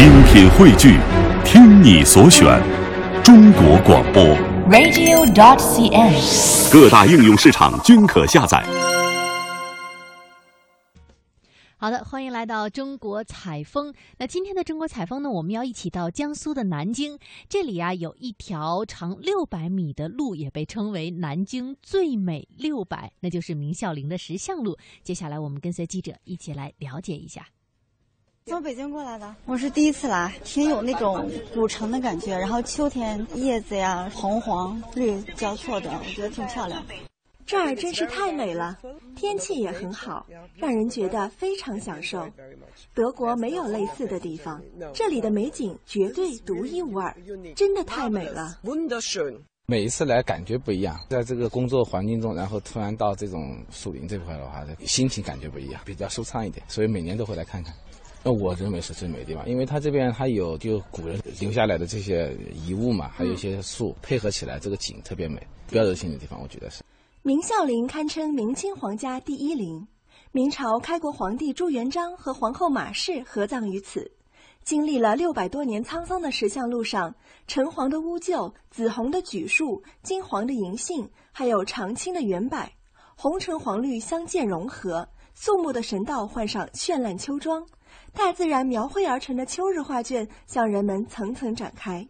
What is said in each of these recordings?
精品汇聚，听你所选，中国广播。radio.dot.cn，。各大应用市场均可下载。好的，欢迎来到中国采风。那今天的中国采风呢，我们要一起到江苏的南京，这里啊有一条长六百米的路，也被称为南京最美六百，那就是明孝陵的石像路。接下来我们跟随记者一起来了解一下。从北京过来的，我是第一次来，挺有那种古城的感觉。然后秋天叶子呀红黄绿交错的，我觉得挺漂亮。这儿真是太美了，天气也很好，让人觉得非常享受。德国没有类似的地方，这里的美景绝对独一无二，真的太美了。每一次来感觉不一样，在这个工作环境中，然后突然到这种树林这块的话，心情感觉不一样，比较舒畅一点，所以每年都会来看看。那我认为是最美的地方，因为它这边还有就古人留下来的这些遗物嘛，还有一些树配合起来，这个景特别美，标志性的地方，我觉得是。明孝陵堪称明清皇家第一陵，明朝开国皇帝朱元璋和皇后马氏合葬于此。经历了六百多年沧桑的石像路上，橙黄的乌桕、紫红的榉树、金黄的银杏，还有常青的圆柏，红橙黄绿相间融合，肃穆的神道换上绚烂秋装，大自然描绘而成的秋日画卷向人们层层展开。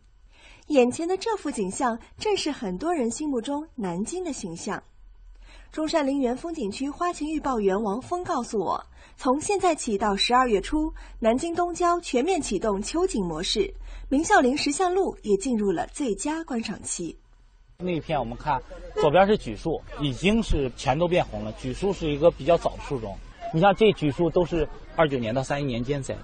眼前的这幅景象，正是很多人心目中南京的形象。中山陵园风景区花情预报员王峰告诉我，从现在起到十二月初，南京东郊全面启动秋景模式，明孝陵石像路也进入了最佳观赏期。那一片我们看，左边是榉树，已经是全都变红了。榉树是一个比较早的树种，你像这榉树都是二九年到三一年间栽的，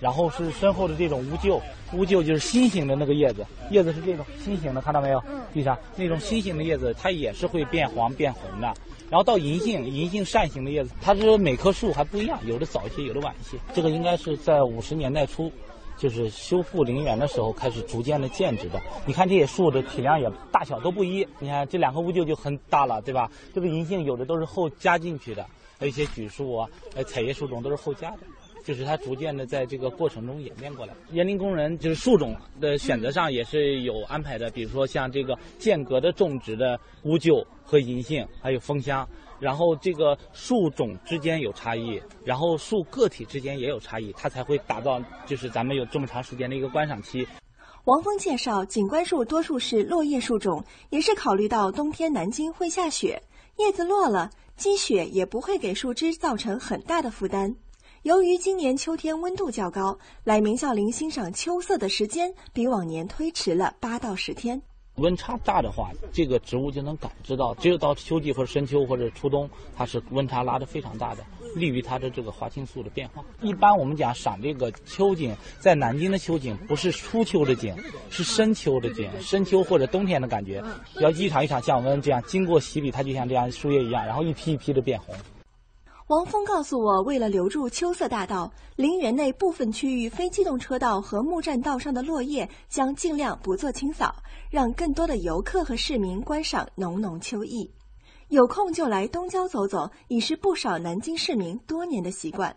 然后是身后的这种乌桕，乌桕就是心形的那个叶子，叶子是这种心形的，看到没有？地上那种心形的叶子，它也是会变黄变红的。然后到银杏，银杏扇形的叶子，它是每棵树还不一样，有的早一些，有的晚一些。这个应该是在五十年代初，就是修复陵园的时候开始逐渐的建制的。你看这些树的体量也大小都不一，你看这两棵乌桕就很大了，对吧？这个银杏有的都是后加进去的，还有一些榉树啊，呃彩叶树种都是后加的。就是它逐渐的在这个过程中演变过来。园林工人就是树种的选择上也是有安排的，比如说像这个间隔的种植的乌桕和银杏，还有枫香，然后这个树种之间有差异，然后树个体之间也有差异，它才会达到就是咱们有这么长时间的一个观赏期。王峰介绍，景观树多数是落叶树种，也是考虑到冬天南京会下雪，叶子落了，积雪也不会给树枝造成很大的负担。由于今年秋天温度较高，来明孝陵欣赏秋色的时间比往年推迟了八到十天。温差大的话，这个植物就能感知到，只有到秋季或者深秋或者初冬，它是温差拉得非常大的，利于它的这个花青素的变化。一般我们讲赏这个秋景，在南京的秋景不是初秋的景，是深秋的景，深秋或者冬天的感觉。要一场一场降温，这样经过洗礼，它就像这样树叶一样，然后一批一批的变红。王峰告诉我，为了留住秋色大道，陵园内部分区域非机动车道和木栈道上的落叶将尽量不做清扫，让更多的游客和市民观赏浓浓秋意。有空就来东郊走走，已是不少南京市民多年的习惯。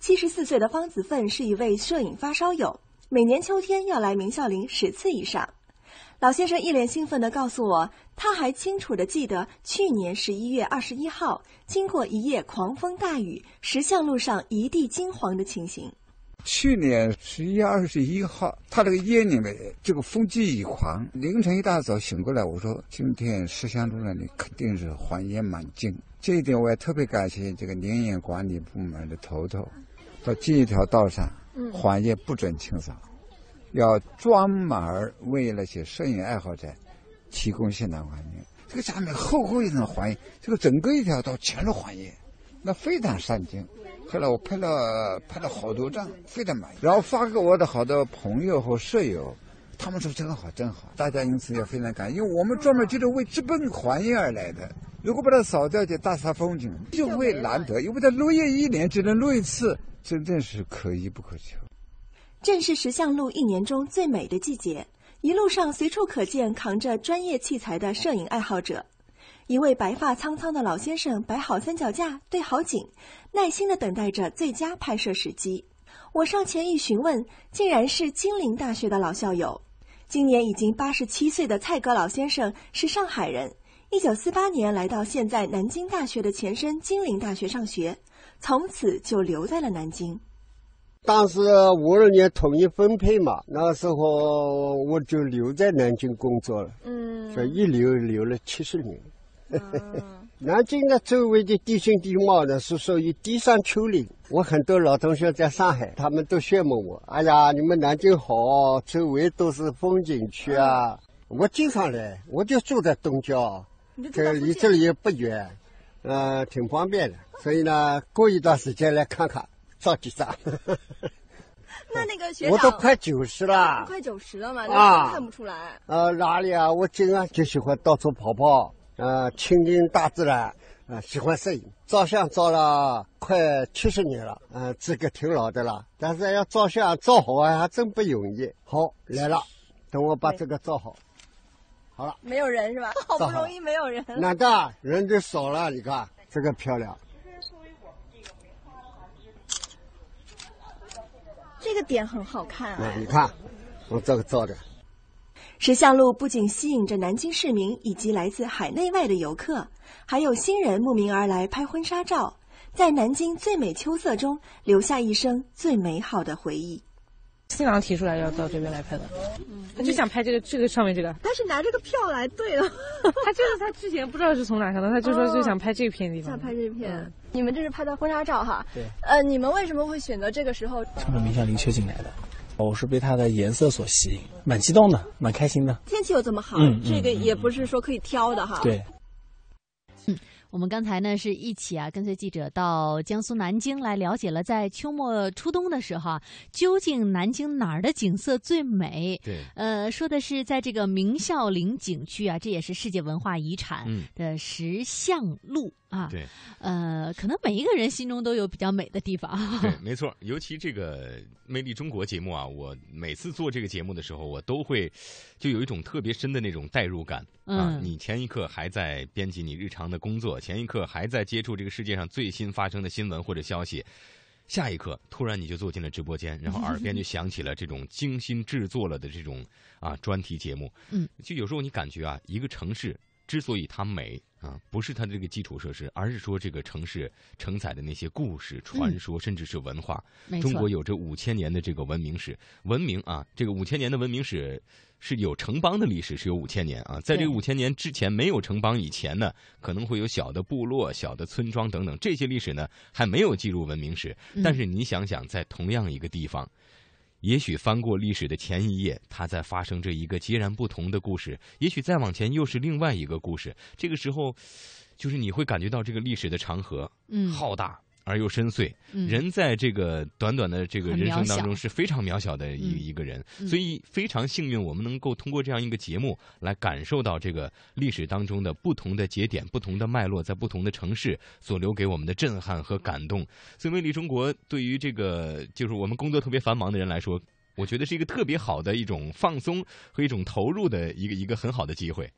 七十四岁的方子奋是一位摄影发烧友，每年秋天要来明孝陵十次以上。老先生一脸兴奋地告诉我，他还清楚地记得去年十一月二十一号，经过一夜狂风大雨，石像路上一地金黄的情形。去年十一月二十一号，他这个夜里面这个风急雨狂，凌晨一大早醒过来，我说今天石像路那里肯定是黄烟满径。这一点我也特别感谢这个林业管理部门的头头，到这一条道上，黄叶不准清扫。要专门为那些摄影爱好者提供现场环境。这个下面厚厚一层黄叶，这个整个一条道全是黄叶，那非常上镜。后来我拍了拍了好多张，非常满意，然后发给我的好多朋友和舍友，他们说真好真好，大家因此也非常感恩，因为我们专门就是为直奔黄叶而来的。如果把它扫掉，就大煞风景，就会难得，因为它落叶一年只能落一次，真正是可遇不可求。正是石像路一年中最美的季节，一路上随处可见扛着专业器材的摄影爱好者。一位白发苍苍的老先生摆好三脚架，对好景，耐心地等待着最佳拍摄时机。我上前一询问，竟然是金陵大学的老校友。今年已经八十七岁的蔡格老先生是上海人，一九四八年来到现在南京大学的前身金陵大学上学，从此就留在了南京。当时五二年统一分配嘛，那时候我就留在南京工作了，嗯，所以一留留了七十年。南京的周围的地形地貌呢是属于低山丘陵。我很多老同学在上海，他们都羡慕我。哎呀，你们南京好，周围都是风景区啊！我经常来，我就住在东郊，这离这里也不远，呃，挺方便的。所以呢，过一段时间来看看，照几张。那那个学长，我都快九十了，快九十了嘛，啊，看不出来。呃，哪里啊？我经常就喜欢到处跑跑。呃，亲近大自然，呃，喜欢摄影，照相照了快七十年了，嗯，资格挺老的了。但是要照相照好啊，还真不容易。好，来了，等我把这个照好。好了，没有人是吧？好不容易没有人。哪的人就少了，你看这个漂亮。这个点很好看啊！你看，我这个照的。石像路不仅吸引着南京市民以及来自海内外的游客，还有新人慕名而来拍婚纱照，在南京最美秋色中留下一生最美好的回忆。新郎提出来要到这边来拍的，他就想拍这个这个上面这个。他是拿这个票来对了，他就是他之前不知道是从哪看到，他就说就想拍这片地方。想拍这片，你们这是拍的婚纱照哈？对。呃，你们为什么会选择这个时候？冲着明祥林雀进来的。我是被它的颜色所吸引，蛮激动的，蛮开心的。天气又这么好，这个也不是说可以挑的哈。对。嗯，我们刚才呢是一起啊，跟随记者到江苏南京来了解了，在秋末初冬的时候啊，究竟南京哪儿的景色最美？对。呃，说的是在这个明孝陵景区啊，这也是世界文化遗产的石像路。啊，对，呃，可能每一个人心中都有比较美的地方。对，没错，尤其这个《魅力中国》节目啊，我每次做这个节目的时候，我都会就有一种特别深的那种代入感啊。你前一刻还在编辑你日常的工作，前一刻还在接触这个世界上最新发生的新闻或者消息，下一刻突然你就坐进了直播间，然后耳边就响起了这种精心制作了的这种啊专题节目。嗯，就有时候你感觉啊，一个城市之所以它美。啊，不是它的这个基础设施，而是说这个城市承载的那些故事、传说，甚至是文化。中国有着五千年的这个文明史，文明啊，这个五千年的文明史是有城邦的历史，是有五千年啊。在这个五千年之前没有城邦以前呢，可能会有小的部落、小的村庄等等，这些历史呢还没有记入文明史。但是你想想，在同样一个地方。也许翻过历史的前一页，它在发生着一个截然不同的故事；也许再往前又是另外一个故事。这个时候，就是你会感觉到这个历史的长河，嗯，浩大。而又深邃，人在这个短短的这个人生当中是非常渺小的一一个人，所以非常幸运，我们能够通过这样一个节目来感受到这个历史当中的不同的节点、不同的脉络，在不同的城市所留给我们的震撼和感动。所以，魅力中国对于这个就是我们工作特别繁忙的人来说，我觉得是一个特别好的一种放松和一种投入的一个一个很好的机会。